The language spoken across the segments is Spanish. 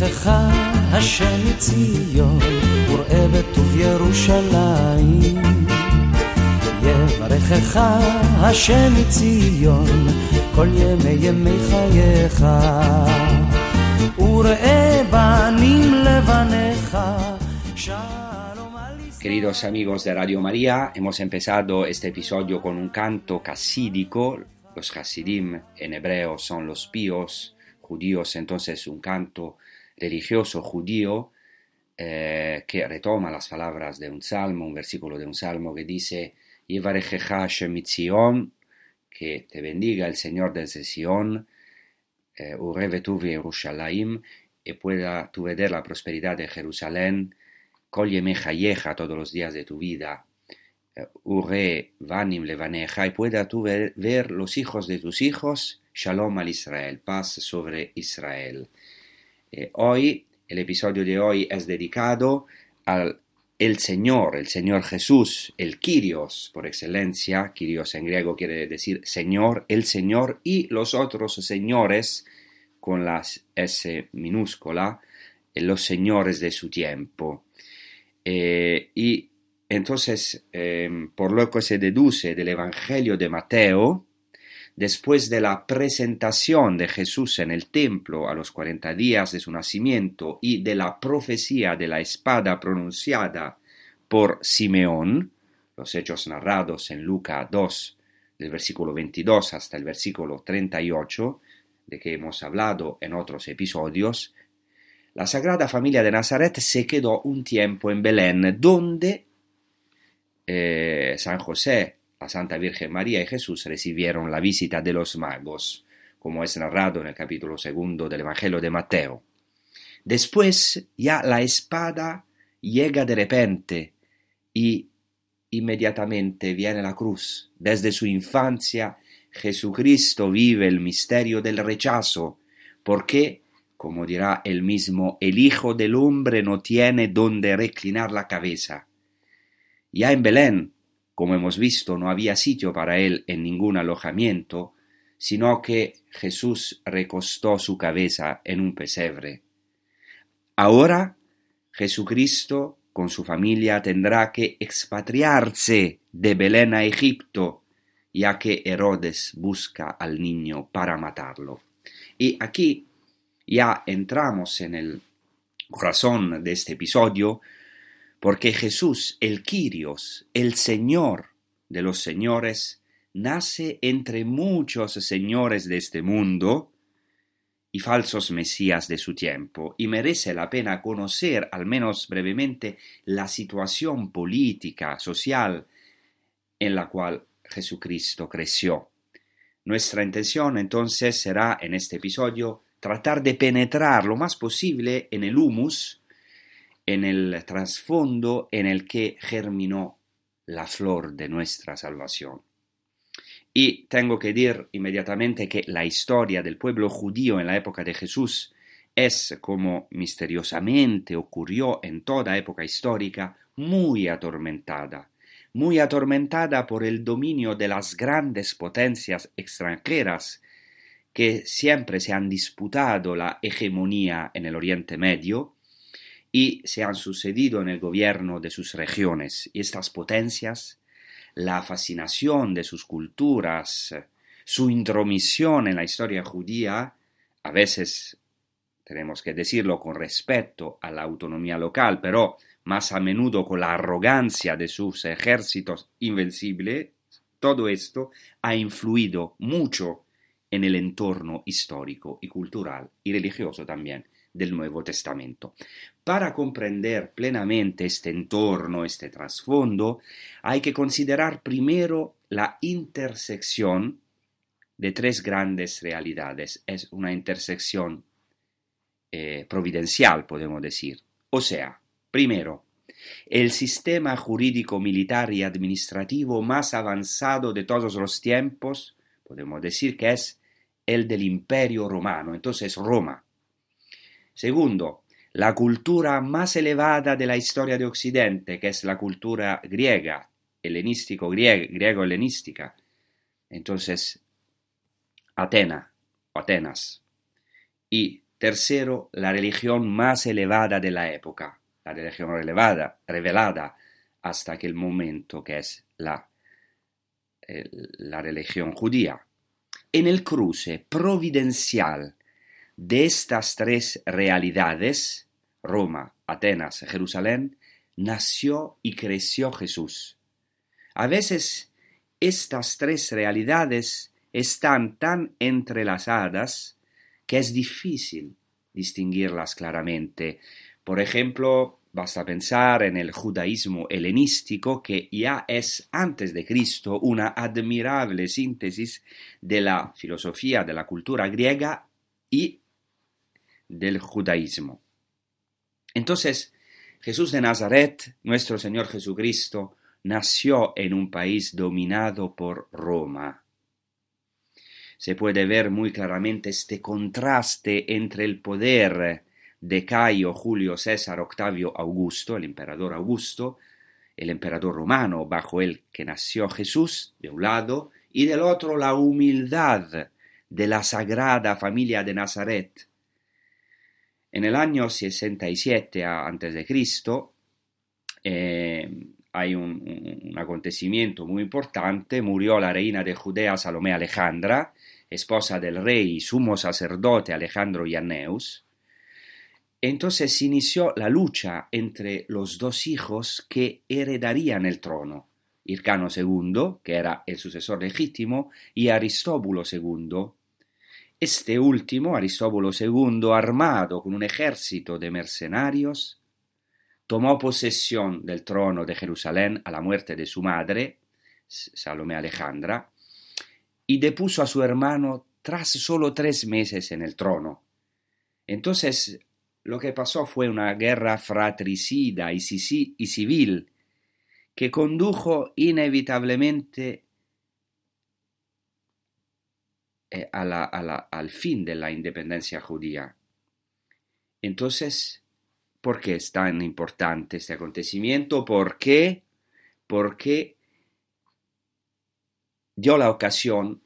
יברכך השם מציון, וראה בטוב ירושלים. יברכך השם מציון, כל ימי ימי חייך. וראה בנים לבניך, שלום על ישראל. Queridos amigos de Radio María, hemos empezado este episodio con un canto casídico. Los hasidim en hebreo son los píos judíos, entonces un canto religioso judío eh, que retoma las palabras de un salmo, un versículo de un salmo que dice que te bendiga el Señor desde Sion, eh, ureve Yerushalayim, y pueda tu ver la prosperidad de Jerusalén, Kol Chayeja todos los días de tu vida, eh, Ure Vanim Levaneja, y pueda tú ver los hijos de tus hijos, Shalom al Israel, paz sobre Israel. Eh, hoy, el episodio de hoy es dedicado al el Señor, el Señor Jesús, el Kyrios por excelencia, Kyrios en griego quiere decir Señor, el Señor y los otros señores con la S minúscula, eh, los señores de su tiempo. Eh, y entonces, por lo que se deduce del Evangelio de Mateo, después de la presentación de Jesús en el templo a los 40 días de su nacimiento y de la profecía de la espada pronunciada por Simeón, los hechos narrados en Lucas 2, del versículo 22 hasta el versículo 38, de que hemos hablado en otros episodios, la Sagrada Familia de Nazaret se quedó un tiempo en Belén, donde eh, San José, la Santa Virgen María y Jesús recibieron la visita de los magos, como es narrado en el capítulo segundo del Evangelio de Mateo. Después ya la espada llega de repente y inmediatamente viene la cruz. Desde su infancia Jesucristo vive el misterio del rechazo, porque, como dirá él mismo, el Hijo del Hombre no tiene donde reclinar la cabeza. Ya en Belén, como hemos visto, no había sitio para él en ningún alojamiento, sino que Jesús recostó su cabeza en un pesebre. Ahora Jesucristo con su familia tendrá que expatriarse de Belén a Egipto, ya que Herodes busca al niño para matarlo. Y aquí ya entramos en el corazón de este episodio, porque Jesús, el Kyrios, el Señor de los señores, nace entre muchos señores de este mundo y falsos mesías de su tiempo, y merece la pena conocer, al menos brevemente, la situación política, social, en la cual Jesucristo creció. Nuestra intención entonces será en este episodio tratar de penetrar lo más posible en el humus, en el trasfondo en el que germinó la flor de nuestra salvación. Y tengo que decir inmediatamente que la historia del pueblo judío en la época de Jesús es, como misteriosamente ocurrió en toda época histórica, muy atormentada, muy atormentada por el dominio de las grandes potencias extranjeras que siempre se han disputado la hegemonía en el Oriente Medio y se han sucedido en el gobierno de sus regiones. Y estas potencias la fascinación de sus culturas, su intromisión en la historia judía, a veces tenemos que decirlo con respeto a la autonomía local, pero más a menudo con la arrogancia de sus ejércitos invencibles, todo esto ha influido mucho en el entorno histórico y cultural y religioso también del Nuevo Testamento. Para comprender plenamente este entorno, este trasfondo, hay que considerar primero la intersección de tres grandes realidades. Es una intersección eh, providencial, podemos decir. O sea, primero, el sistema jurídico militar y administrativo más avanzado de todos los tiempos, podemos decir que es el del Imperio Romano, entonces Roma. Segundo, la cultura más elevada de la historia de Occidente, que es la cultura griega, helenístico, griego, helenística. Entonces, Atena, Atenas. Y tercero, la religión más elevada de la época, la religión revelada hasta aquel momento que es la, la religión judía. En el cruce providencial de estas tres realidades, Roma, Atenas, Jerusalén, nació y creció Jesús. A veces estas tres realidades están tan entrelazadas que es difícil distinguirlas claramente. Por ejemplo, Basta pensar en el judaísmo helenístico que ya es antes de Cristo una admirable síntesis de la filosofía de la cultura griega y del judaísmo. Entonces, Jesús de Nazaret, nuestro Señor Jesucristo, nació en un país dominado por Roma. Se puede ver muy claramente este contraste entre el poder de Caio Julio César Octavio Augusto, el emperador Augusto, el emperador romano bajo el que nació Jesús, de un lado, y del otro la humildad de la sagrada familia de Nazaret. En el año 67 a.C., eh, hay un, acontecimiento muy importante, murió la reina de Judea Salomé Alejandra, esposa del rey y sumo sacerdote Alejandro Ianneus, entonces inició la lucha entre los dos hijos que heredarían el trono, Hircano II, que era el sucesor legítimo, y Aristóbulo II. Este último, Aristóbulo II, armado con un ejército de mercenarios, tomó posesión del trono de Jerusalén a la muerte de su madre, Salomé Alejandra, y depuso a su hermano tras solo tres meses en el trono. Entonces lo que pasó fue una guerra fratricida y, civil que condujo inevitablemente eh, al fin de la independencia judía. Entonces, ¿por qué es tan importante este acontecimiento? ¿Por qué? Porque dio la ocasión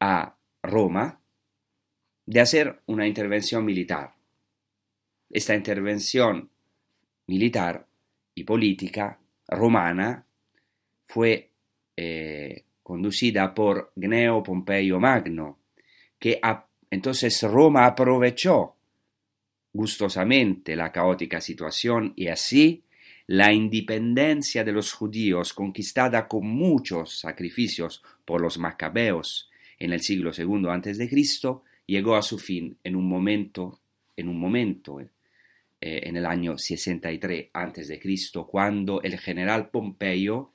a Roma de hacer una intervención militar esta intervención militar y política romana fue eh, conducida por Gneo Pompeyo Magno, que entonces Roma aprovechó gustosamente la caótica situación y así la independencia de los judíos conquistada con muchos sacrificios por los macabeos en el siglo II a.C. llegó a su fin en un momento en un momento eh, en el año 63 a.C., cuando el general Pompeyo,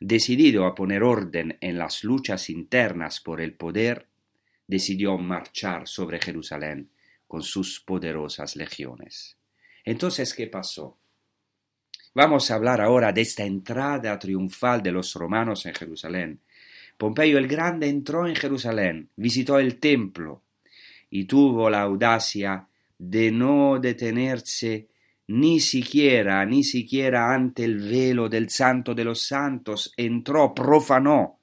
decidido a poner orden en las luchas internas por el poder, decidió marchar sobre Jerusalén con sus poderosas legiones. Entonces, ¿qué pasó? Vamos a hablar ahora de esta entrada triunfal de los romanos en Jerusalén. Pompeyo el Grande entró en Jerusalén, visitó el templo y tuvo la audacia de no detenerse ni siquiera, ni siquiera ante el velo del Santo de los Santos, entró, profanó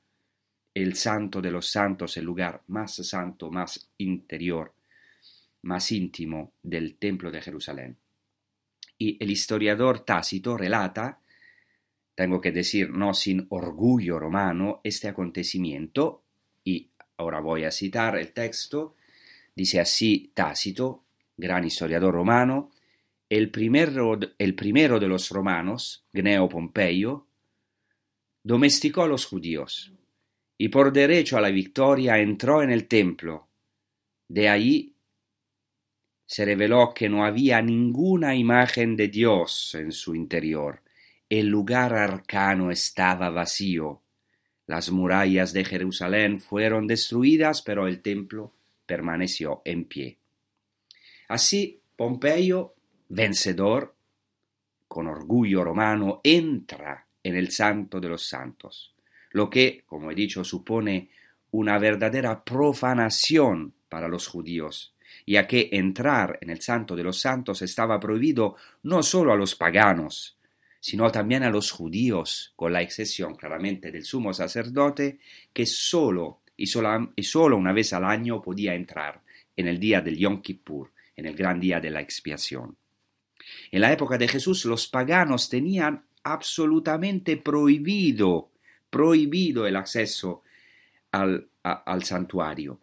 el Santo de los Santos, el lugar más santo, más interior, más íntimo del Templo de Jerusalén. Y el historiador Tácito relata, tengo que decir no sin orgullo romano, este acontecimiento, y ahora voy a citar el texto, dice así Tácito, gran historiador romano, el primero, el primero de los romanos, Gneo Pompeyo, domesticó a los judíos y por derecho a la victoria entró en el templo. De ahí se reveló que no había ninguna imagen de Dios en su interior. El lugar arcano estaba vacío. Las murallas de Jerusalén fueron destruidas, pero el templo permaneció en pie. Así, Pompeyo, vencedor, con orgullo romano, entra en el Santo de los Santos, lo que, como he dicho, supone una verdadera profanación para los judíos, ya que entrar en el Santo de los Santos estaba prohibido no solo a los paganos, sino también a los judíos, con la excepción claramente del sumo sacerdote, que solo y, solo una vez al año podía entrar en el día del Yom Kippur, en el gran día de la expiación. En la época de Jesús los paganos tenían absolutamente prohibido, prohibido el acceso al, al santuario.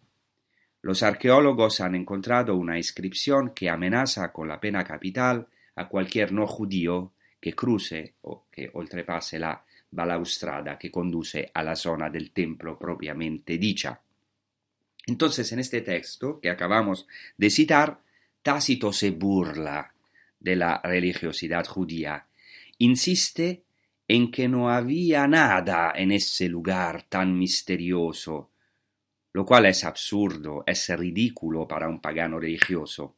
Los arqueólogos han encontrado una inscripción que amenaza con la pena capital a cualquier no judío que cruce o que oltrepase la balaustrada que conduce a la zona del templo propiamente dicha. Entonces, en este texto que acabamos de citar, Tácito se burla de la religiosidad judía, insiste en que no había nada en ese lugar tan misterioso, lo cual es absurdo, es ridículo para un pagano religioso.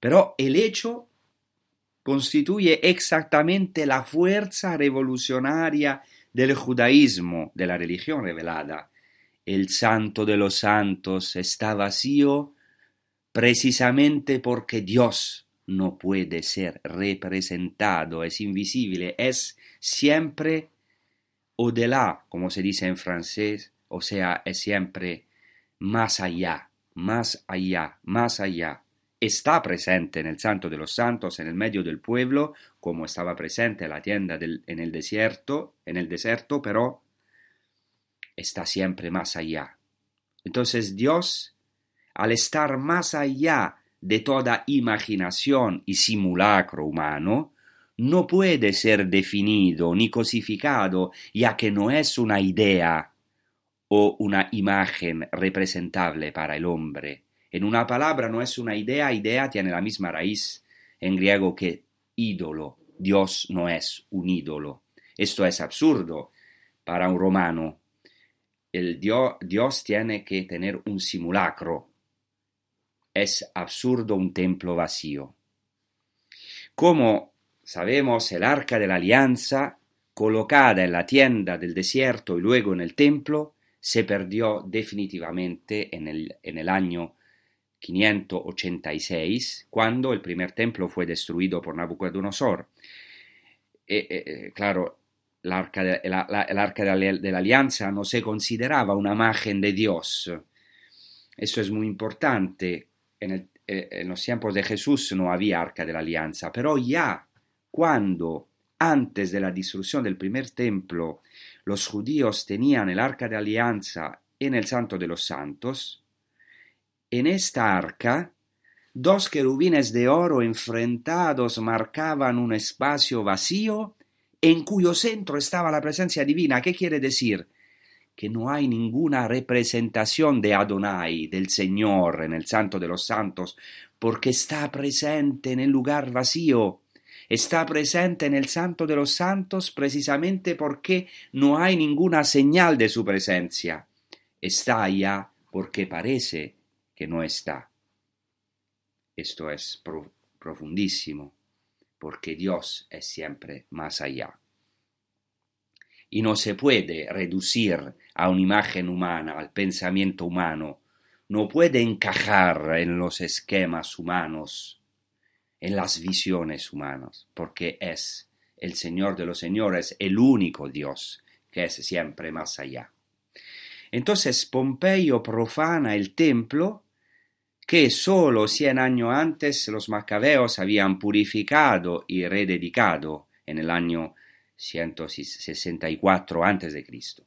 Pero el hecho constituye exactamente la fuerza revolucionaria del judaísmo, de la religión revelada. El santo de los santos está vacío precisamente porque Dios no puede ser representado, es invisible, es siempre au-delà, como se dice en francés, o sea, es siempre más allá, más allá, más allá está presente en el Santo de los Santos, en el medio del pueblo, como estaba presente en la tienda en el desierto, en el desierto, pero está siempre más allá. Entonces Dios, al estar más allá de toda imaginación y simulacro humano, no puede ser definido ni cosificado, ya que no es una idea o una imagen representable para el hombre, en una palabra no es una idea, idea tiene la misma raíz en griego que ídolo. Dios no es un ídolo. Esto es absurdo para un romano. El Dios, Dios tiene que tener un simulacro. Es absurdo un templo vacío. Como sabemos, el arca de la alianza, colocada en la tienda del desierto y luego en el templo, se perdió definitivamente en el, año 586, cuando el primer templo fue destruido por Nabucodonosor. Eh, eh, claro, el arca de, la, alianza no se consideraba una imagen de Dios. Eso es muy importante. Eh, en los tiempos de Jesús no había arca de la alianza, pero ya cuando antes de la destrucción del primer templo los judíos tenían el arca de alianza en el Santo de los Santos, en esta arca, dos querubines de oro enfrentados marcaban un espacio vacío en cuyo centro estaba la presencia divina. ¿Qué quiere decir? Que no hay ninguna representación de Adonai, del Señor, en el Santo de los Santos, porque está presente en el lugar vacío. Está presente en el Santo de los Santos precisamente porque no hay ninguna señal de su presencia. Está allá porque parece que no está. Esto es profundísimo, porque Dios es siempre más allá. Y no se puede reducir a una imagen humana, al pensamiento humano, no puede encajar en los esquemas humanos, en las visiones humanas, porque es el Señor de los Señores, el único Dios que es siempre más allá. Entonces Pompeyo profana el templo que solo cien años antes los macabeos habían purificado y rededicado en el año 164 a.C.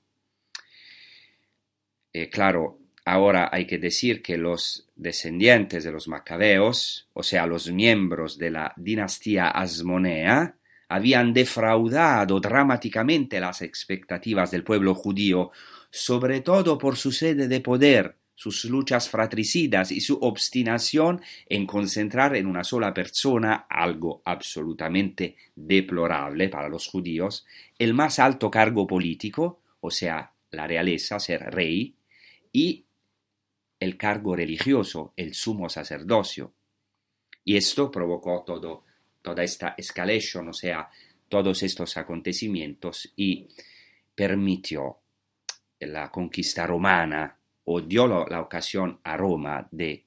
Eh, claro, ahora hay que decir que los descendientes de los macabeos, o sea, los miembros de la dinastía asmonea, habían defraudado dramáticamente las expectativas del pueblo judío, sobre todo por su sede de poder sus luchas fratricidas y su obstinación en concentrar en una sola persona, algo absolutamente deplorable para los judíos, el más alto cargo político, o sea, la realeza, ser rey, y el cargo religioso, el sumo sacerdocio. Y esto provocó todo, toda esta escalation, o sea, todos estos acontecimientos y permitió la conquista romana o dio la ocasión a Roma de,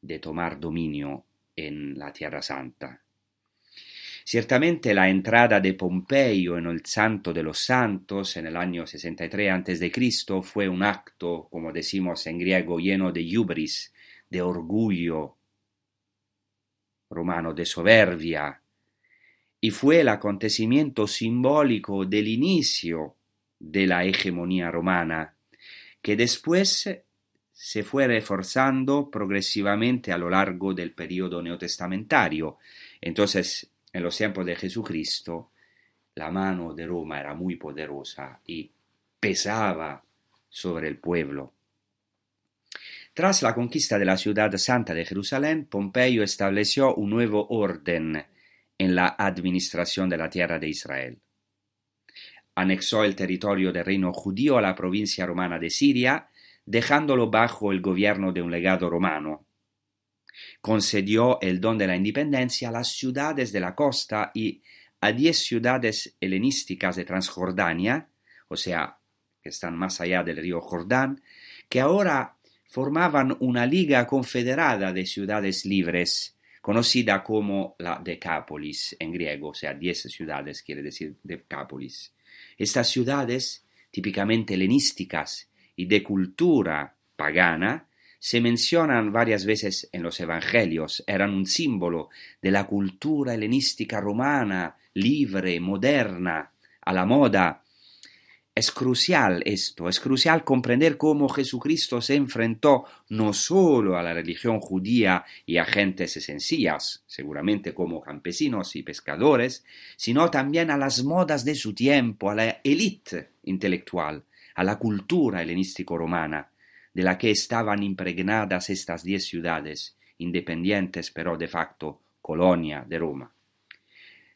de tomar dominio en la Tierra Santa. Ciertamente la entrada de Pompeyo en el Santo de los Santos en el año 63 a.C. fue un acto, como decimos en griego, lleno de hubris, de orgullo romano, de soberbia, y fue el acontecimiento simbólico del inicio de la hegemonía romana, que después se fue reforzando progresivamente a lo largo del periodo neotestamentario. Entonces, en los tiempos de Jesucristo, la mano de Roma era muy poderosa y pesaba sobre el pueblo. Tras la conquista de la ciudad santa de Jerusalén, Pompeyo estableció un nuevo orden en la administración de la tierra de Israel anexó el territorio del reino judío a la provincia romana de Siria, dejándolo bajo el gobierno de un legado romano. Concedió el don de la independencia a las ciudades de la costa y a diez ciudades helenísticas de Transjordania, o sea, que están más allá del río Jordán, que ahora formaban una liga confederada de ciudades libres, conocida como la Decápolis en griego, o sea, diez ciudades quiere decir Decápolis. Estas ciudades, típicamente helenísticas y de cultura pagana, se mencionan varias veces en los Evangelios, eran un símbolo de la cultura helenística romana, libre, moderna, a la moda, es crucial esto, es crucial comprender cómo Jesucristo se enfrentó no solo a la religión judía y a gentes sencillas, seguramente como campesinos y pescadores, sino también a las modas de su tiempo, a la élite intelectual, a la cultura helenístico-romana, de la que estaban impregnadas estas diez ciudades, independientes pero de facto colonia de Roma.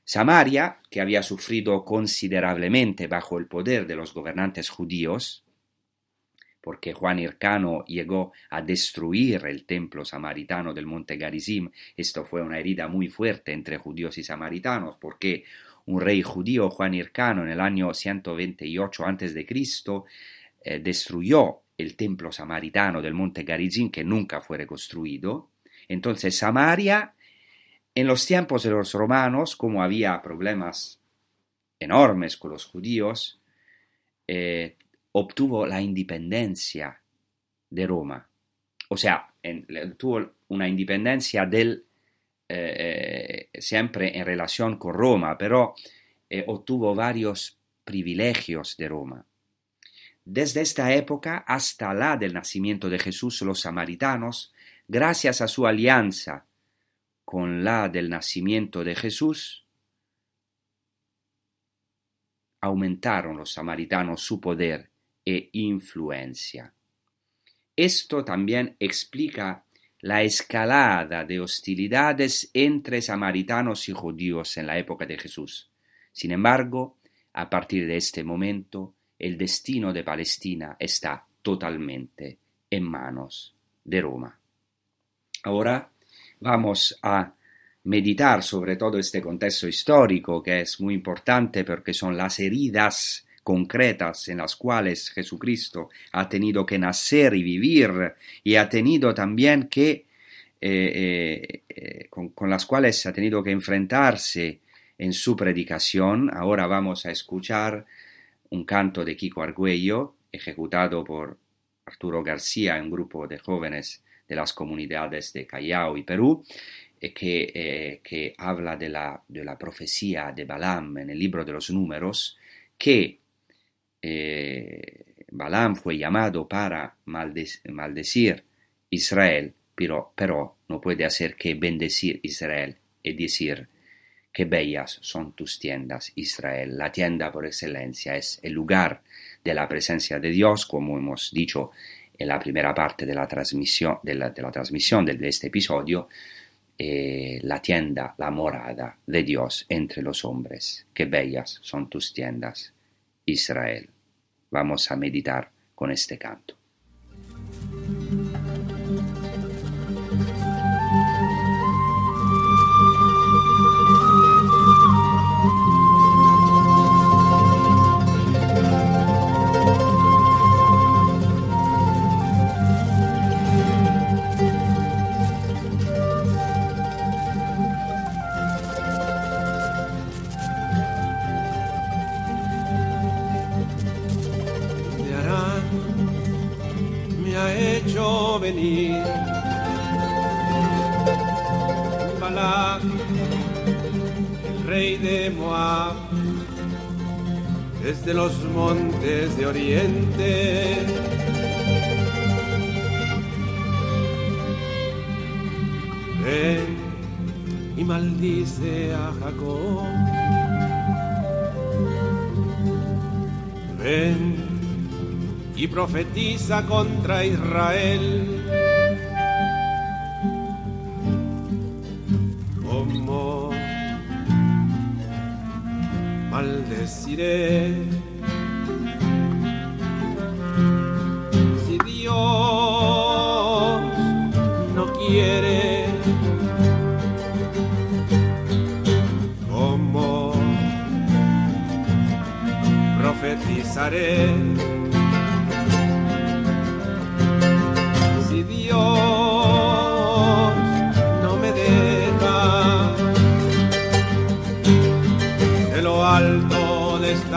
Samaria, que había sufrido considerablemente bajo el poder de los gobernantes judíos, porque Juan Hircano llegó a destruir el templo samaritano del monte Garizim, esto fue una herida muy fuerte entre judíos y samaritanos, porque un rey judío, Juan Hircano, en el año 128 a.C., eh, destruyó el templo samaritano del monte Garizim, que nunca fue reconstruido. Entonces Samaria en los tiempos de los romanos, como había problemas enormes con los judíos, eh, obtuvo la independencia de Roma. O sea, tuvo una independencia del, eh, eh, siempre en relación con Roma, pero obtuvo varios privilegios de Roma. Desde esta época hasta la del nacimiento de Jesús, los samaritanos, gracias a su alianza con la del nacimiento de Jesús, aumentaron los samaritanos su poder e influencia. Esto también explica la escalada de hostilidades entre samaritanos y judíos en la época de Jesús. Sin embargo, a partir de este momento, el destino de Palestina está totalmente en manos de Roma. Ahora vamos a meditar sobre todo este contexto histórico que es muy importante porque son las heridas concretas en las cuales Jesucristo ha tenido que nacer y vivir y ha tenido también que eh, eh, eh, con, con, las cuales ha tenido que enfrentarse en su predicación. Ahora vamos a escuchar un canto de Kiko Argüello ejecutado por Arturo García, un grupo de jóvenes de las comunidades de Callao y Perú, eh, que, eh, que, habla de la, de la, profecía de Balaam en el libro de los números, que eh, Balaam fue llamado para maldecir Israel, pero, pero no puede hacer que bendecir Israel y decir que bellas son tus tiendas, Israel. La tienda por excelencia es el lugar de la presencia de Dios, como hemos dicho en la primera parte de la transmisión de, la, transmisión de este episodio, eh, la tienda, la morada de Dios entre los hombres. Qué bellas son tus tiendas, Israel. Vamos a meditar con este canto. Venir. Balak, el rey de Moab, desde los montes de Oriente. Ven y maldice a Jacob. Ven y profetiza contra Israel. ¿Cómo maldeciré? Si Dios no quiere, ¿cómo profetizaré?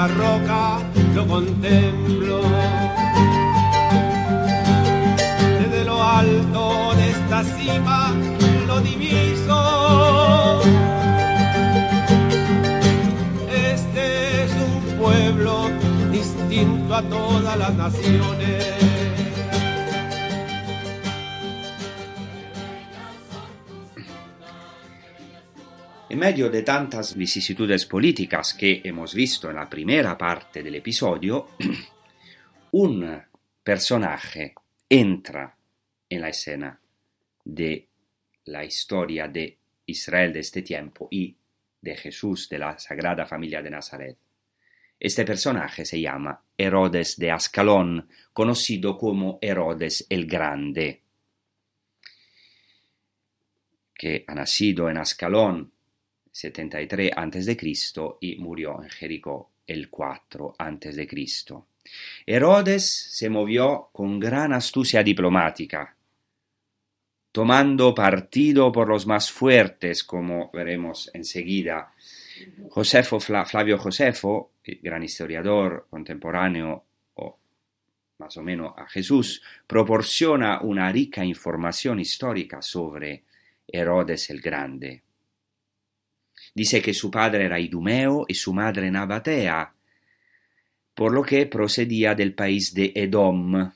Esta roca lo contemplo. Desde lo alto de esta cima lo diviso. Este es un pueblo distinto a todas las naciones. En medio de tantas vicisitudes políticas que hemos visto en la primera parte del episodio, un personaje entra en la escena de la historia de Israel de este tiempo y de Jesús de la Sagrada Familia de Nazaret. Este personaje se llama Herodes de Ascalón, conocido como Herodes el Grande, que ha nacido en Ascalón 73 a.C. y murió en Jericó el 4 a.C. Herodes se movió con gran astucia diplomática, tomando partido por los más fuertes, como veremos enseguida. Josefo, Flavio Josefo, gran historiador contemporáneo o más o menos a Jesús, proporciona una rica información histórica sobre Herodes el Grande. Dice que su padre era idumeo y su madre nabatea, por lo que procedía del país de Edom.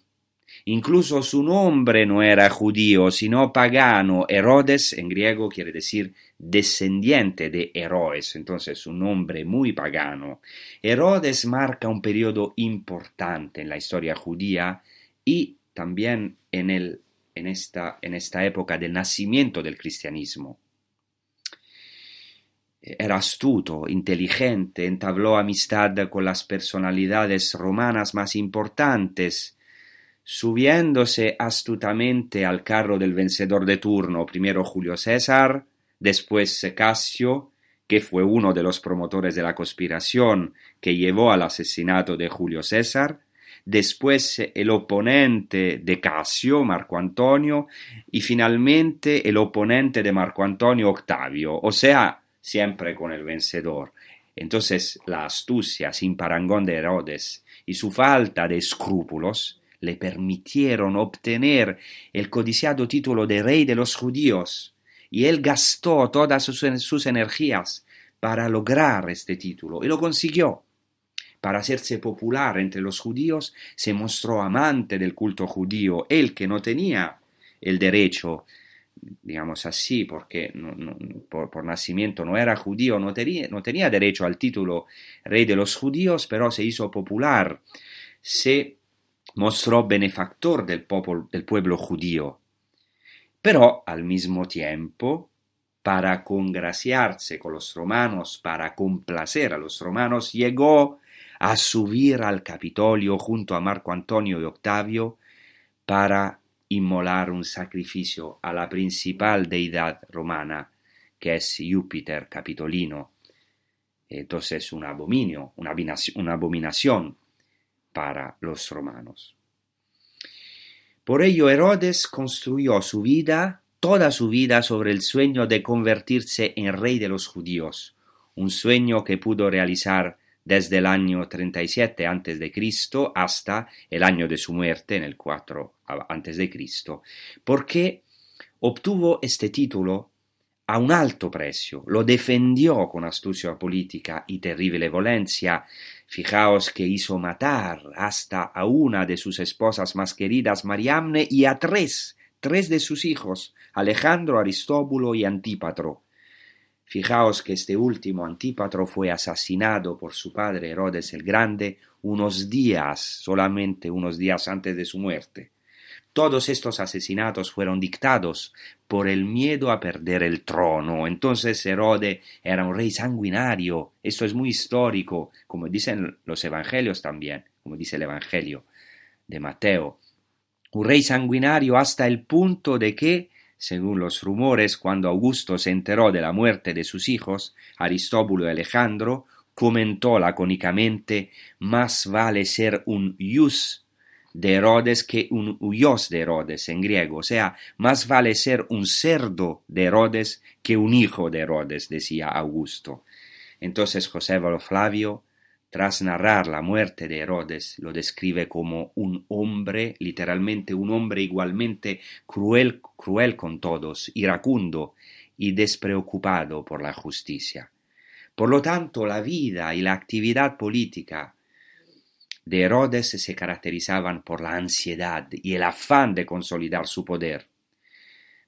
Incluso su nombre no era judío, sino pagano. Herodes en griego quiere decir descendiente de Heroes, entonces un nombre muy pagano. Herodes marca un periodo importante en la historia judía y también en esta época del nacimiento del cristianismo. Era astuto, inteligente, entabló amistad con las personalidades romanas más importantes, subiéndose astutamente al carro del vencedor de turno, primero Julio César, después Casio, que fue uno de los promotores de la conspiración que llevó al asesinato de Julio César, después el oponente de Casio, Marco Antonio, y finalmente el oponente de Marco Antonio, Octavio, o sea, siempre con el vencedor. Entonces la astucia sin parangón de Herodes y su falta de escrúpulos le permitieron obtener el codiciado título de rey de los judíos, y él gastó todas sus, energías para lograr este título, y lo consiguió. Para hacerse popular entre los judíos, se mostró amante del culto judío, él que no tenía el derecho digamos así, porque por, nacimiento no era judío, no tenía, no tenía derecho al título rey de los judíos, pero se hizo popular, se mostró benefactor del, del pueblo judío, pero al mismo tiempo, para congraciarse con los romanos, para complacer a los romanos, llegó a subir al Capitolio junto a Marco Antonio y Octavio para inmolar un sacrificio a la principal deidad romana, que es Júpiter Capitolino. Entonces un abominio, una abominación para los romanos. Por ello Herodes construyó su vida, toda su vida, sobre el sueño de convertirse en rey de los judíos, un sueño que pudo realizar desde el año 37 a.C. hasta el año de su muerte, en el 4 a.C., porque obtuvo este título a un alto precio, lo defendió con astucia política y terrible violencia. Fijaos que hizo matar hasta a una de sus esposas más queridas, Mariamne, y a tres, tres de sus hijos, Alejandro, Aristóbulo y Antípatro. Fijaos que este último Antípatro fue asesinado por su padre Herodes el Grande unos días, solamente unos días antes de su muerte. Todos estos asesinatos fueron dictados por el miedo a perder el trono. Entonces Herodes era un rey sanguinario. Esto es muy histórico, como dicen los evangelios también, como dice el evangelio de Mateo. Un rey sanguinario hasta el punto de que, según los rumores, cuando Augusto se enteró de la muerte de sus hijos, Aristóbulo y Alejandro, comentó lacónicamente más vale ser un ius de Herodes que un huyos de Herodes en griego, o sea, más vale ser un cerdo de Herodes que un hijo de Herodes, decía Augusto. Entonces Joséfo Flavio, tras narrar la muerte de Herodes, lo describe como un hombre, literalmente un hombre igualmente cruel, cruel con todos, iracundo y despreocupado por la justicia. Por lo tanto, la vida y la actividad política de Herodes se caracterizaban por la ansiedad y el afán de consolidar su poder.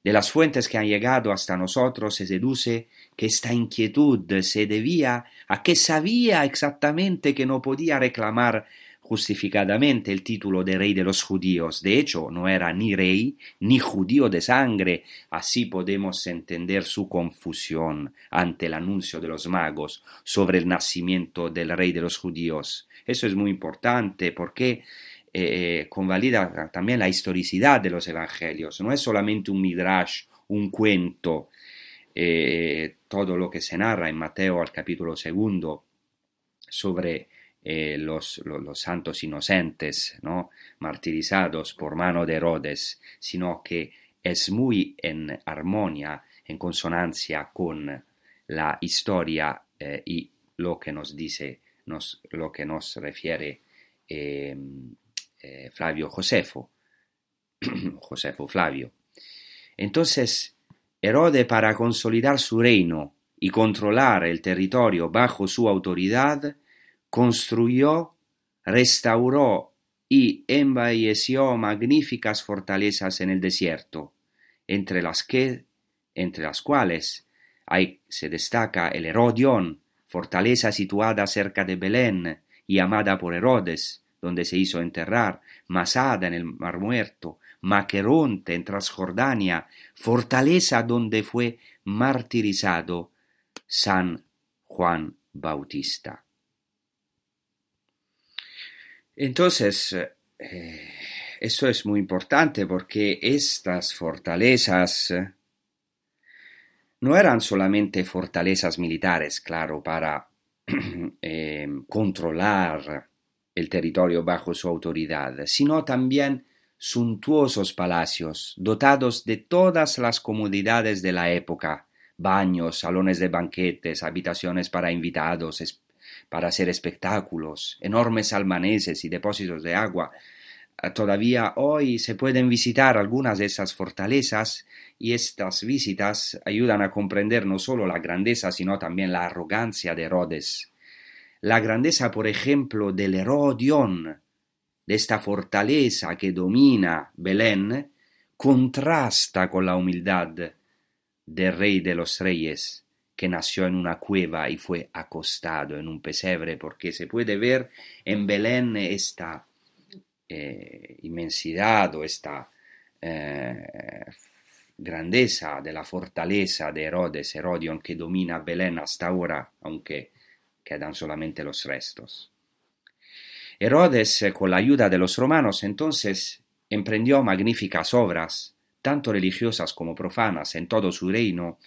De las fuentes que han llegado hasta nosotros se deduce que esta inquietud se debía a que sabía exactamente que no podía reclamar justificadamente el título de rey de los judíos. De hecho, no era ni rey ni judío de sangre. Así podemos entender su confusión ante el anuncio de los magos sobre el nacimiento del rey de los judíos. Eso es muy importante porque eh, convalida también la historicidad de los evangelios. No es solamente un midrash, un cuento, eh, todo lo que se narra en Mateo al capítulo segundo sobre eh, los, santos inocentes, ¿no? martirizados por mano de Herodes, sino que es muy en armonía, en consonancia con la historia y lo que nos dice, nos, lo que nos refiere eh, Flavio Josefo, Josefo Flavio. Entonces, Herodes para consolidar su reino y controlar el territorio bajo su autoridad, construyó, restauró y embelleció magníficas fortalezas en el desierto, entre las, que, entre las cuales hay, se destaca el Herodión, fortaleza situada cerca de Belén y amada por Herodes, donde se hizo enterrar, Masada en el Mar Muerto, Maqueronte en Transjordania, fortaleza donde fue martirizado San Juan Bautista. Entonces, eh, eso es muy importante porque estas fortalezas eh, no eran solamente fortalezas militares, claro, para eh, controlar el territorio bajo su autoridad, sino también suntuosos palacios, dotados de todas las comodidades de la época, baños, salones de banquetes, habitaciones para invitados, para hacer espectáculos, enormes almaneses y depósitos de agua. Ah, todavía hoy se pueden visitar algunas de esas fortalezas y estas visitas ayudan a comprender no solo la grandeza, sino también la arrogancia de Herodes. La grandeza, por ejemplo, del Herodión, de esta fortaleza que domina Belén, contrasta con la humildad del rey de los reyes, que nació en una cueva y fue acostado en un pesebre, porque se puede ver en Belén esta eh, inmensidad o esta eh, grandeza de la fortaleza de Herodes, Herodion, que domina Belén hasta ahora, aunque quedan solamente los restos. Herodes, con la ayuda de los romanos, entonces emprendió magníficas obras, tanto religiosas como profanas, en todo su reino,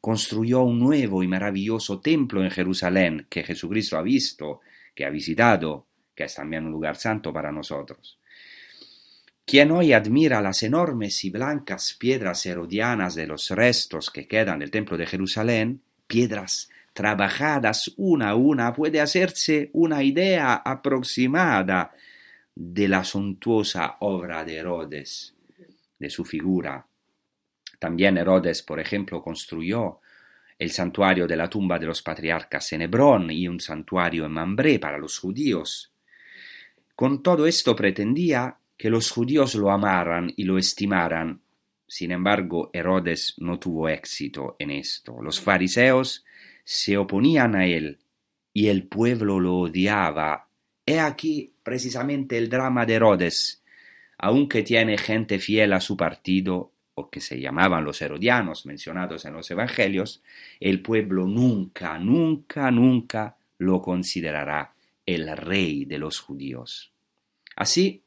construyó un nuevo y maravilloso templo en Jerusalén que Jesucristo ha visto, que ha visitado, que es también un lugar santo para nosotros. Quien hoy admira las enormes y blancas piedras herodianas de los restos que quedan del templo de Jerusalén, piedras trabajadas una a una, puede hacerse una idea aproximada de la suntuosa obra de Herodes, de su figura. También Herodes, por ejemplo, construyó el santuario de la tumba de los patriarcas en Hebrón y un santuario en Mambré para los judíos. Con todo esto pretendía que los judíos lo amaran y lo estimaran. Sin embargo, Herodes no tuvo éxito en esto. Los fariseos se oponían a él y el pueblo lo odiaba. He aquí precisamente el drama de Herodes. Aunque tiene gente fiel a su partido, o que se llamaban los herodianos mencionados en los evangelios, el pueblo nunca, nunca, nunca lo considerará el rey de los judíos. Así,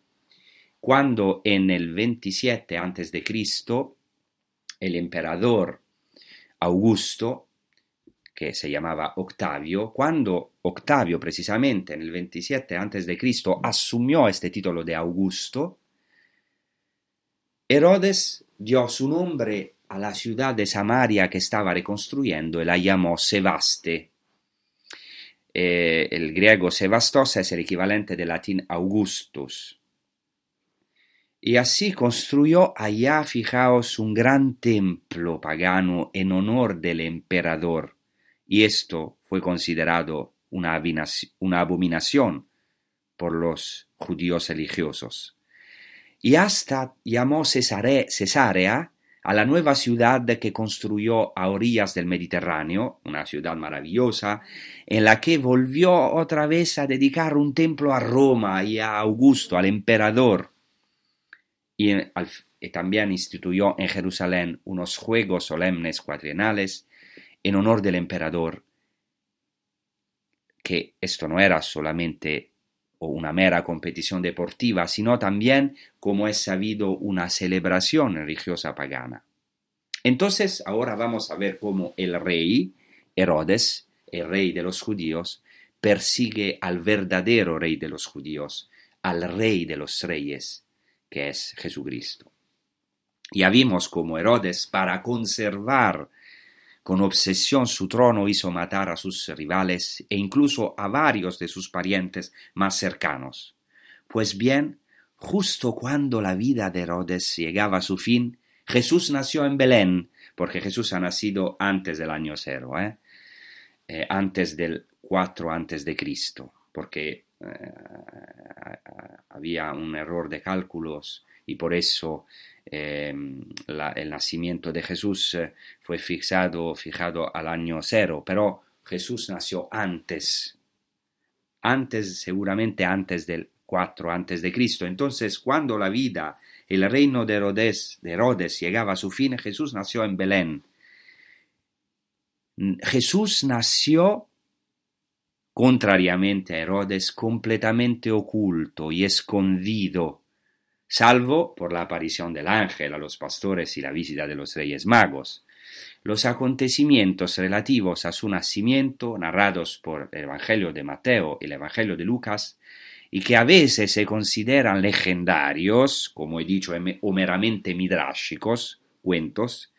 cuando en el 27 a.C. el emperador Augusto que se llamaba Octavio, cuando Octavio precisamente en el 27 a.C. asumió este título de Augusto, Herodes dio su nombre a la ciudad de Samaria que estaba reconstruyendo y la llamó Sebaste. Eh, el griego Sebastos es el equivalente del latín Augustus. Y así construyó allá, fijaos, un gran templo pagano en honor del emperador y esto fue considerado una, abominación por los judíos religiosos. Y hasta llamó Cesarea a la nueva ciudad que construyó a orillas del Mediterráneo, una ciudad maravillosa, en la que volvió otra vez a dedicar un templo a Roma y a Augusto, al emperador. Y, y también instituyó en Jerusalén unos juegos solemnes cuatrienales en honor del emperador, que esto no era solamente una mera competición deportiva, sino también, como es sabido, una celebración religiosa pagana. Entonces, ahora vamos a ver cómo el rey, Herodes, el rey de los judíos, persigue al verdadero rey de los judíos, al rey de los reyes, que es Jesucristo. Ya vimos cómo Herodes, para conservar con obsesión su trono hizo matar a sus rivales e incluso a varios de sus parientes más cercanos. Pues bien, justo cuando la vida de Herodes llegaba a su fin, Jesús nació en Belén, porque Jesús ha nacido antes del año cero, ¿eh? Eh, antes del 4 antes de Cristo, porque eh, había un error de cálculos y por eso Em, el nacimiento de Jesús eh, fue fijado, fijado al año cero, pero Jesús nació antes, antes, seguramente antes del 4 antes de Cristo. Entonces, cuando la vida, el reino de Herodes, de Herodes llegaba a su fin, Jesús nació en Belén. Jesús nació contrariamente a Herodes, completamente oculto y escondido salvo por la aparición del ángel a los pastores y la visita de los reyes magos. Los acontecimientos relativos a su nacimiento, narrados por el Evangelio de Mateo y el Evangelio de Lucas, y que a veces se consideran legendarios, como he dicho, o meramente midráshicos, cuentos,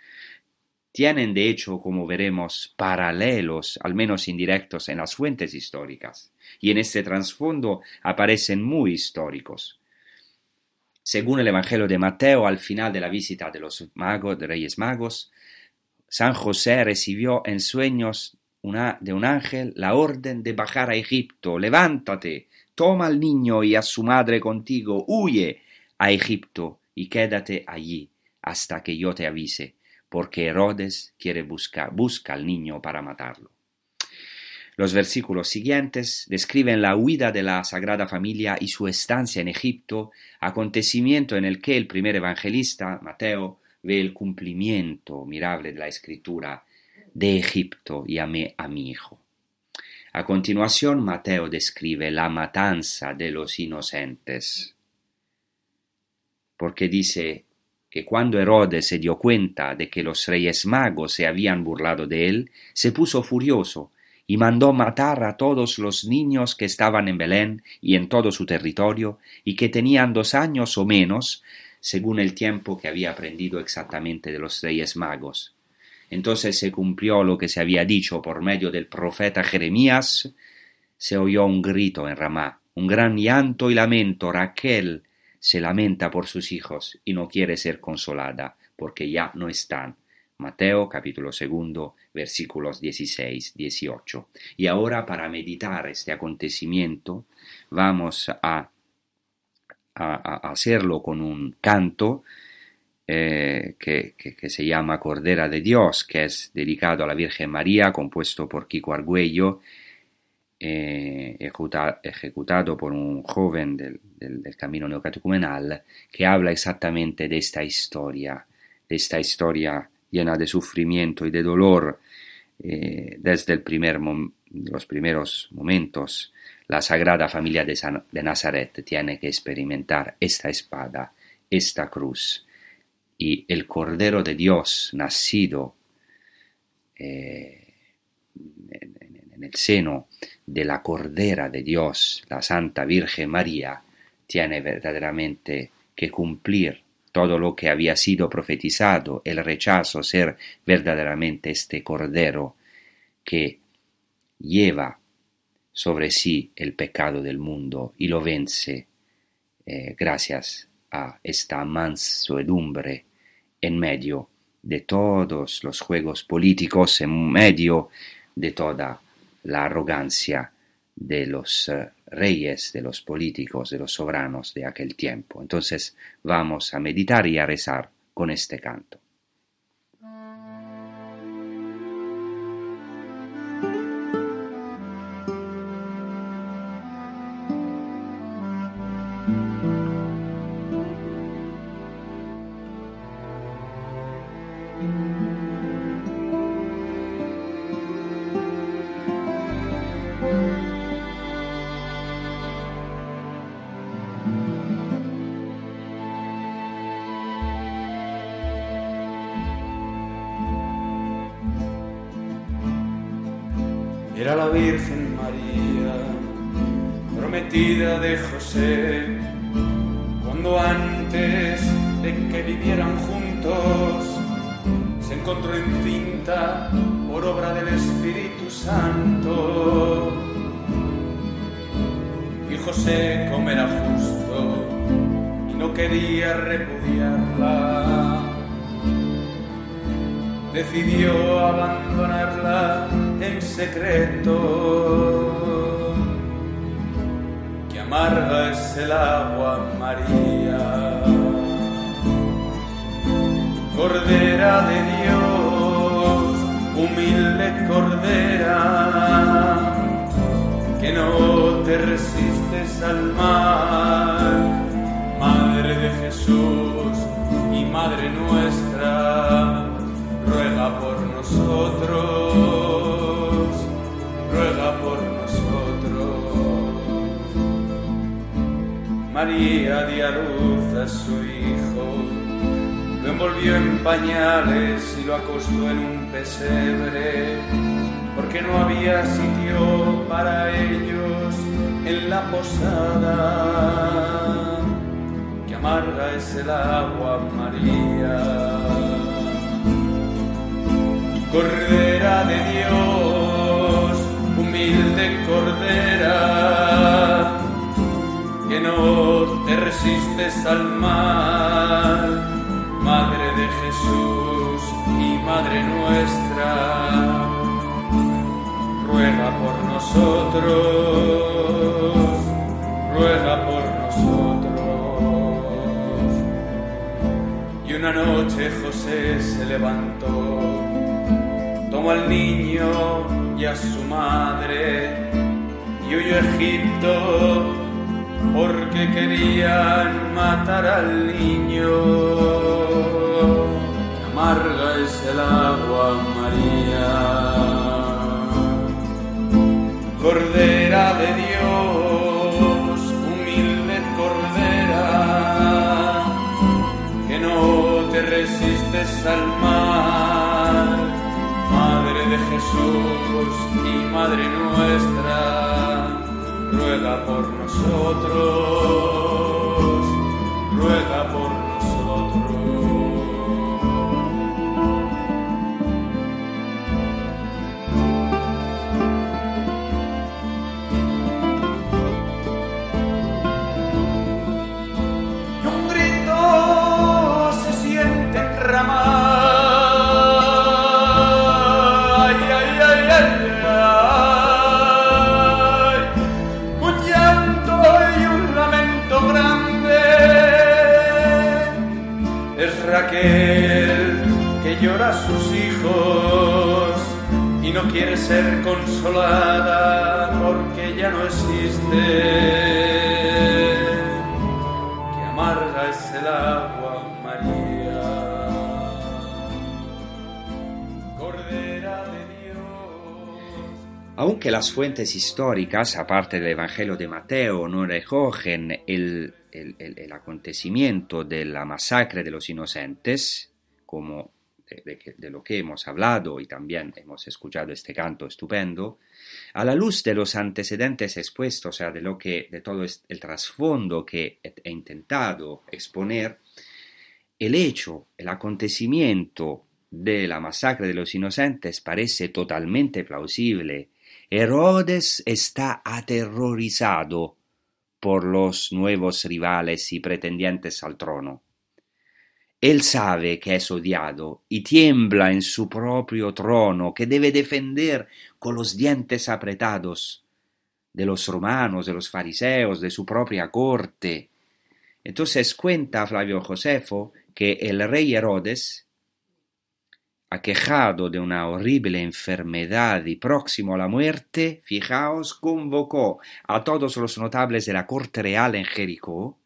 tienen de hecho, como veremos, paralelos, al menos indirectos, en las fuentes históricas, y en este trasfondo aparecen muy históricos. Según el Evangelio de Mateo, al final de la visita de los magos, Reyes Magos, San José recibió en sueños de un ángel la orden de bajar a Egipto. Levántate, toma al niño y a su madre contigo, huye a Egipto y quédate allí hasta que yo te avise, porque Herodes quiere buscar, busca al niño para matarlo. Los versículos siguientes describen la huida de la Sagrada Familia y su estancia en Egipto, acontecimiento en el que el primer evangelista, Mateo, ve el cumplimiento mirable de la escritura de Egipto y amé a mi hijo. A continuación, Mateo describe la matanza de los inocentes, porque dice que cuando Herodes se dio cuenta de que los reyes magos se habían burlado de él, se puso furioso y mandó matar a todos los niños que estaban en Belén y en todo su territorio y que tenían dos años o menos, según el tiempo que había aprendido exactamente de los reyes magos. Entonces se cumplió lo que se había dicho por medio del profeta Jeremías, se oyó un grito en Ramá, un gran llanto y lamento. Raquel se lamenta por sus hijos y no quiere ser consolada, porque ya no están. Mateo capítulo segundo versículos 16, 18. Y ahora para meditar este acontecimiento vamos a, hacerlo con un canto eh, que, se llama Cordera de Dios, que es dedicado a la Virgen María, compuesto por Kiko Argüello, eh, ejecutado por un joven del, del, del camino neocatecumenal, que habla exactamente de esta historia, de esta historia llena de sufrimiento y de dolor eh, desde el primer los primeros momentos, la Sagrada Familia de, San, de, Nazaret tiene que experimentar esta espada, esta cruz, y el Cordero de Dios nacido eh, en, en el seno de la Cordera de Dios, la Santa Virgen María, tiene verdaderamente que cumplir todo lo que había sido profetizado, el rechazo ser verdaderamente este cordero que lleva sobre sí el pecado del mundo y lo vence eh, gracias a esta mansedumbre en medio de todos los juegos políticos, en medio de toda la arrogancia de los uh, reyes, de los políticos, de los soberanos de aquel tiempo. Entonces vamos a meditar y a rezar con este canto. Encontró encinta por obra del Espíritu Santo. Y José, como era justo, y no quería repudiarla, decidió abandonarla en secreto. Que amarga es el agua, María. Cordera de Dios, humilde cordera, que no te resistes al mal, Madre de Jesús y Madre nuestra, ruega por nosotros, ruega por nosotros. María a su hijo, lo envolvió en pañales y lo acostó en un pesebre, porque no había sitio para ellos en la posada. Que amarga es el agua, María. Cordera de Dios, humilde Cordera, que no te resistes al mal, Madre de Jesús y Madre nuestra, ruega por nosotros, ruega por nosotros. Y una noche José se levantó tomó al niño y a su madre y huyó a Egipto porque querían matar al niño. Amarga es el agua, María. Cordera de Dios, humilde cordera, que no te resistes al mal, Madre de Jesús y Madre nuestra, ruega por nosotros, ruega por quiere ser consolada porque ya no existe que amarga es el agua, María. Cordera de Dios. Aunque las fuentes históricas, aparte del Evangelio de Mateo, no recogen el, el- el- el acontecimiento de la masacre de los inocentes, como de, de lo que hemos hablado y también hemos escuchado este canto estupendo, a la luz de los antecedentes expuestos, o sea, de lo que, de todo el trasfondo que he intentado exponer, el hecho, el acontecimiento de la masacre de los inocentes parece totalmente plausible. Herodes está aterrorizado por los nuevos rivales y pretendientes al trono. Él sabe que es odiado y tiembla en su propio trono que debe defender con los dientes apretados de los romanos, de los fariseos, de su propia corte. Entonces cuenta Flavio Josefo que el rey Herodes, aquejado de una horrible enfermedad y próximo a la muerte, fijaos, convocó a todos los notables de la corte real en Jericó,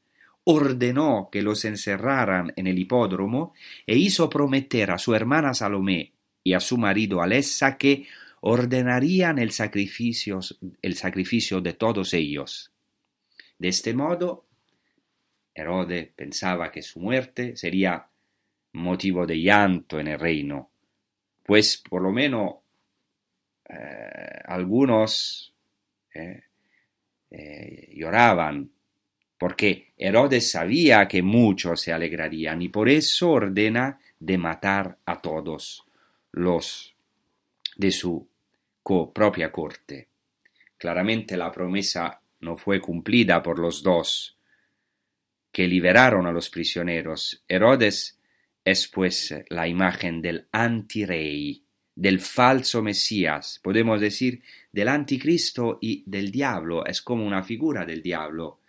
ordenó que los encerraran en el hipódromo e hizo prometer a su hermana Salomé y a su marido Alessa que ordenarían el sacrificio, el sacrificio de todos ellos. De este modo, Herodes pensaba que su muerte sería motivo de llanto en el reino, pues por lo menos eh, algunos eh, eh, lloraban, porque Herodes sabía que muchos se alegrarían y por eso ordena de matar a todos los de su co propia corte. Claramente la promesa no fue cumplida por los dos que liberaron a los prisioneros. Herodes es pues la imagen del antirrey, del falso Mesías, podemos decir del anticristo y del diablo, es como una figura del diablo.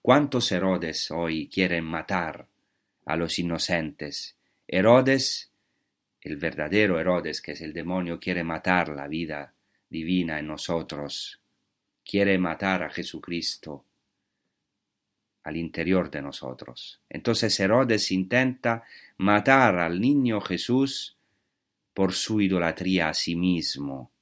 ¿Cuántos Herodes hoy quieren matar a los inocentes? Herodes, el verdadero Herodes, que es el demonio, quiere matar la vida divina en nosotros, quiere matar a Jesucristo al interior de nosotros. Entonces Herodes intenta matar al niño Jesús por su idolatría a sí mismo.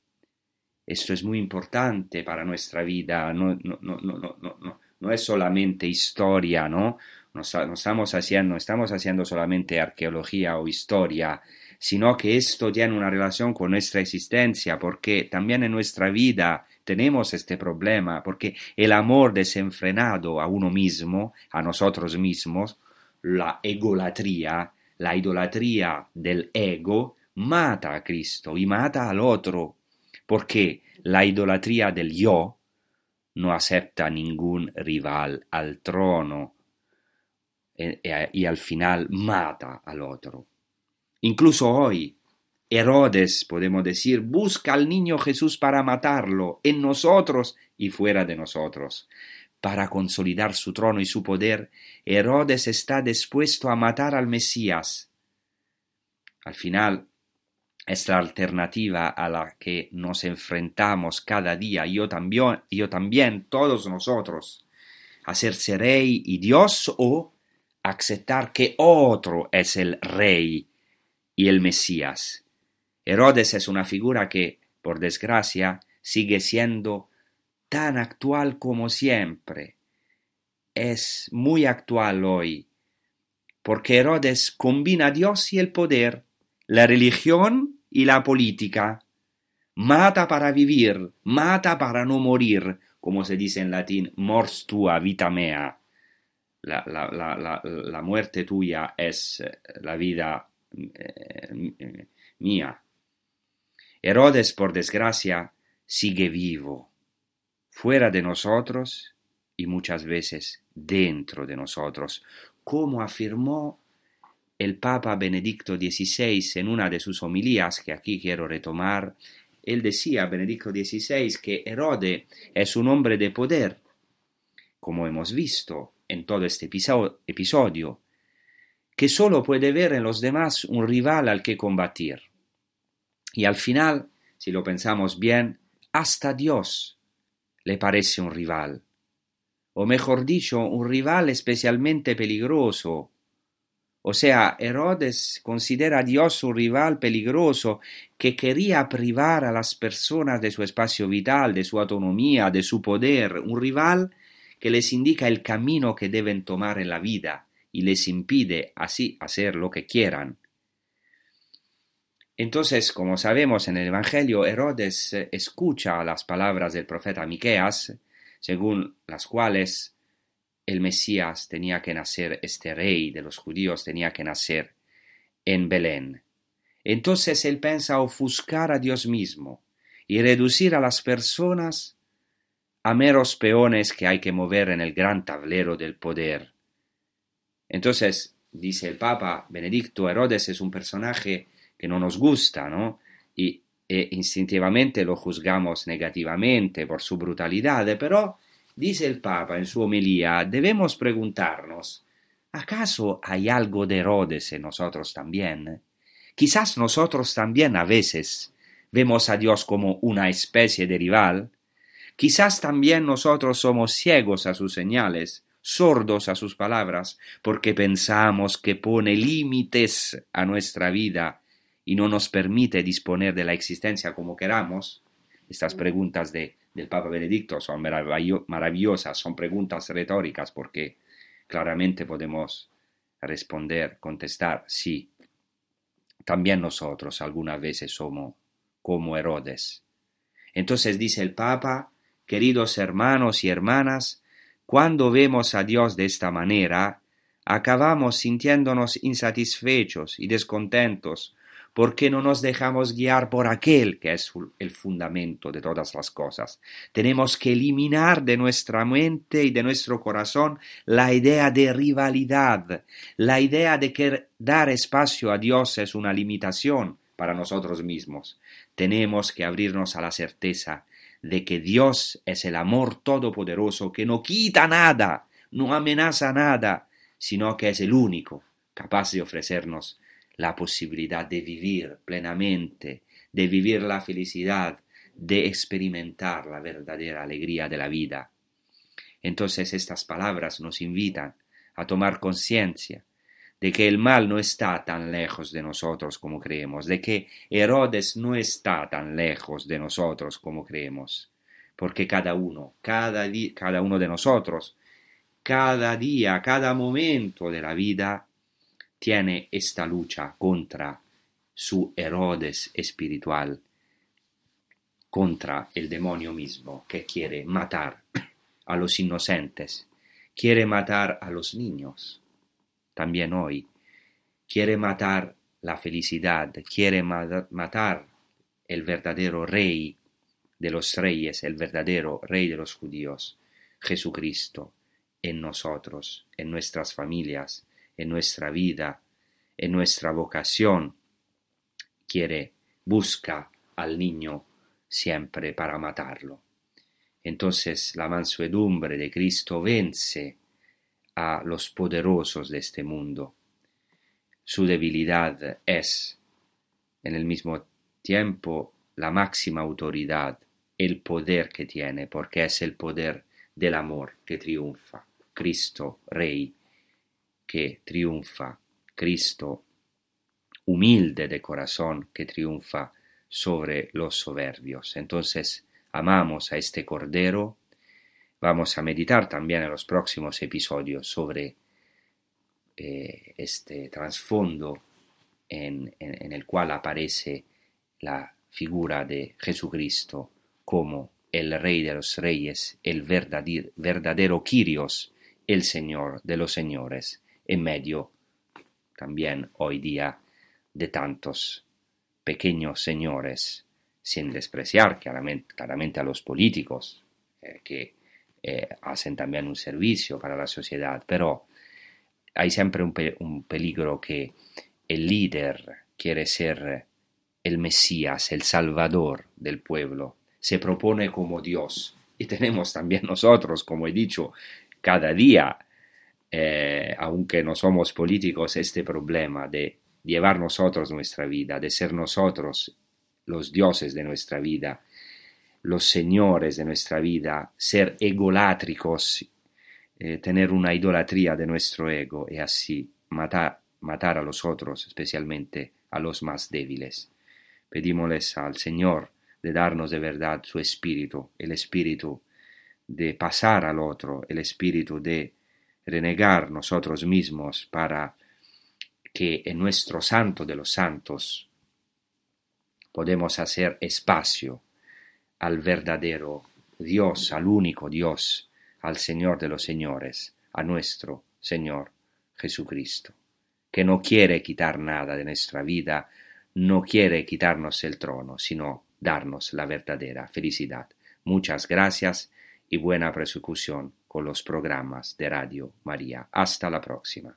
Esto es muy importante para nuestra vida, no, no, no, no, es solamente historia, ¿no? No estamos haciendo solamente arqueología o historia, sino que esto tiene una relación con nuestra existencia, porque también en nuestra vida tenemos este problema, porque el amor desenfrenado a uno mismo, a nosotros mismos, la egolatría, la idolatría del ego, mata a Cristo y mata al otro, porque la idolatría del yo no acepta ningún rival al trono y, y al final mata al otro. Incluso hoy, Herodes, podemos decir, busca al niño Jesús para matarlo en nosotros y fuera de nosotros. Para consolidar su trono y su poder, Herodes está dispuesto a matar al Mesías. Al final, es la alternativa a la que nos enfrentamos cada día, yo también, yo también, todos nosotros, hacerse rey y Dios o aceptar que otro es el rey y el Mesías. Herodes es una figura que, por desgracia, sigue siendo tan actual como siempre. Es muy actual hoy, porque Herodes combina Dios y el poder, la religión y la política. Mata para vivir, mata para no morir, como se dice en latín, mors tua vita mea. La, la, la, la muerte tuya es eh, la vida eh, mía. Herodes, por desgracia, sigue vivo, fuera de nosotros y muchas veces dentro de nosotros, como afirmó el Papa Benedicto XVI en una de sus homilías que aquí quiero retomar. Él decía, Benedicto XVI, que Herodes es un hombre de poder, como hemos visto en todo este episodio, que solo puede ver en los demás un rival al que combatir. Y al final, si lo pensamos bien, hasta Dios le parece un rival, o mejor dicho, un rival especialmente peligroso. O sea, Herodes considera a Dios un rival peligroso que quería privar a las personas de su espacio vital, de su autonomía, de su poder, un rival que les indica el camino que deben tomar en la vida y les impide así hacer lo que quieran. Entonces, como sabemos en el Evangelio, Herodes eh, escucha las palabras del profeta Miqueas, según las cuales el Mesías tenía que nacer, este rey de los judíos tenía que nacer en Belén. Entonces él piensa ofuscar a Dios mismo y reducir a las personas a meros peones que hay que mover en el gran tablero del poder. Entonces, dice el Papa Benedicto, Herodes es un personaje que no nos gusta, ¿no? Y e instintivamente lo juzgamos negativamente por su brutalidad, pero, dice el Papa en su homilía, debemos preguntarnos, ¿acaso hay algo de Herodes en nosotros también? Quizás nosotros también a veces vemos a Dios como una especie de rival. Quizás también nosotros somos ciegos a sus señales, sordos a sus palabras, porque pensamos que pone límites a nuestra vida y no nos permite disponer de la existencia como queramos, estas preguntas de, del Papa Benedicto son maravillosas, son preguntas retóricas porque claramente podemos responder, contestar, sí, también nosotros algunas veces somos como Herodes. Entonces dice el Papa, queridos hermanos y hermanas, cuando vemos a Dios de esta manera, acabamos sintiéndonos insatisfechos y descontentos ¿Por qué no nos dejamos guiar por aquel que es el fundamento de todas las cosas? Tenemos que eliminar de nuestra mente y de nuestro corazón la idea de rivalidad, la idea de que dar espacio a Dios es una limitación para nosotros mismos. Tenemos que abrirnos a la certeza de que Dios es el amor todopoderoso que no quita nada, no amenaza nada, sino que es el único capaz de ofrecernos la posibilidad de vivir plenamente, de vivir la felicidad, de experimentar la verdadera alegría de la vida. Entonces estas palabras nos invitan a tomar conciencia de que el mal no está tan lejos de nosotros como creemos, de que Herodes no está tan lejos de nosotros como creemos, porque cada uno, cada, cada uno de nosotros, cada día, cada momento de la vida tiene esta lucha contra su Herodes espiritual, contra el demonio mismo que quiere matar a los inocentes, quiere matar a los niños, también hoy, quiere matar la felicidad, quiere matar el verdadero rey de los reyes, el verdadero rey de los judíos, Jesucristo, en nosotros, en nuestras familias, en nuestra vida, en nuestra vocación, quiere, busca al niño siempre para matarlo. Entonces la mansuedumbre de Cristo vence a los poderosos de este mundo. Su debilidad es, en el mismo tiempo la máxima autoridad, el poder que tiene, porque es el poder del amor que triunfa, Cristo Rey que triunfa, Cristo humilde de corazón que triunfa sobre los soberbios. Entonces, amamos a este Cordero. Vamos a meditar también en los próximos episodios sobre eh, este trasfondo en, el cual aparece la figura de Jesucristo como el Rey de los Reyes, el verdadero, verdadero Kyrios, el Señor de los Señores, en medio también hoy día de tantos pequeños señores, sin despreciar claramente, a los políticos eh, que eh, hacen también un servicio para la sociedad, pero hay siempre un, peligro que el líder quiere ser el Mesías, el Salvador del pueblo, se propone como Dios. Y tenemos también nosotros, como he dicho, cada día, eh, aunque no somos políticos, este problema de llevar nosotros nuestra vida, de ser nosotros los dioses de nuestra vida, los señores de nuestra vida, ser egolátricos, eh, tener una idolatría de nuestro ego y así matar, matar a los otros, especialmente a los más débiles. Pedímosles al Señor de darnos de verdad su espíritu, el espíritu de pasar al otro, el espíritu de renegar nosotros mismos para que en nuestro santo de los santos podemos hacer espacio al verdadero Dios, al único Dios, al Señor de los señores, a nuestro Señor Jesucristo, que no quiere quitar nada de nuestra vida, no quiere quitarnos el trono, sino darnos la verdadera felicidad. Muchas gracias y buena persecución con los programas de Radio María. Hasta la próxima.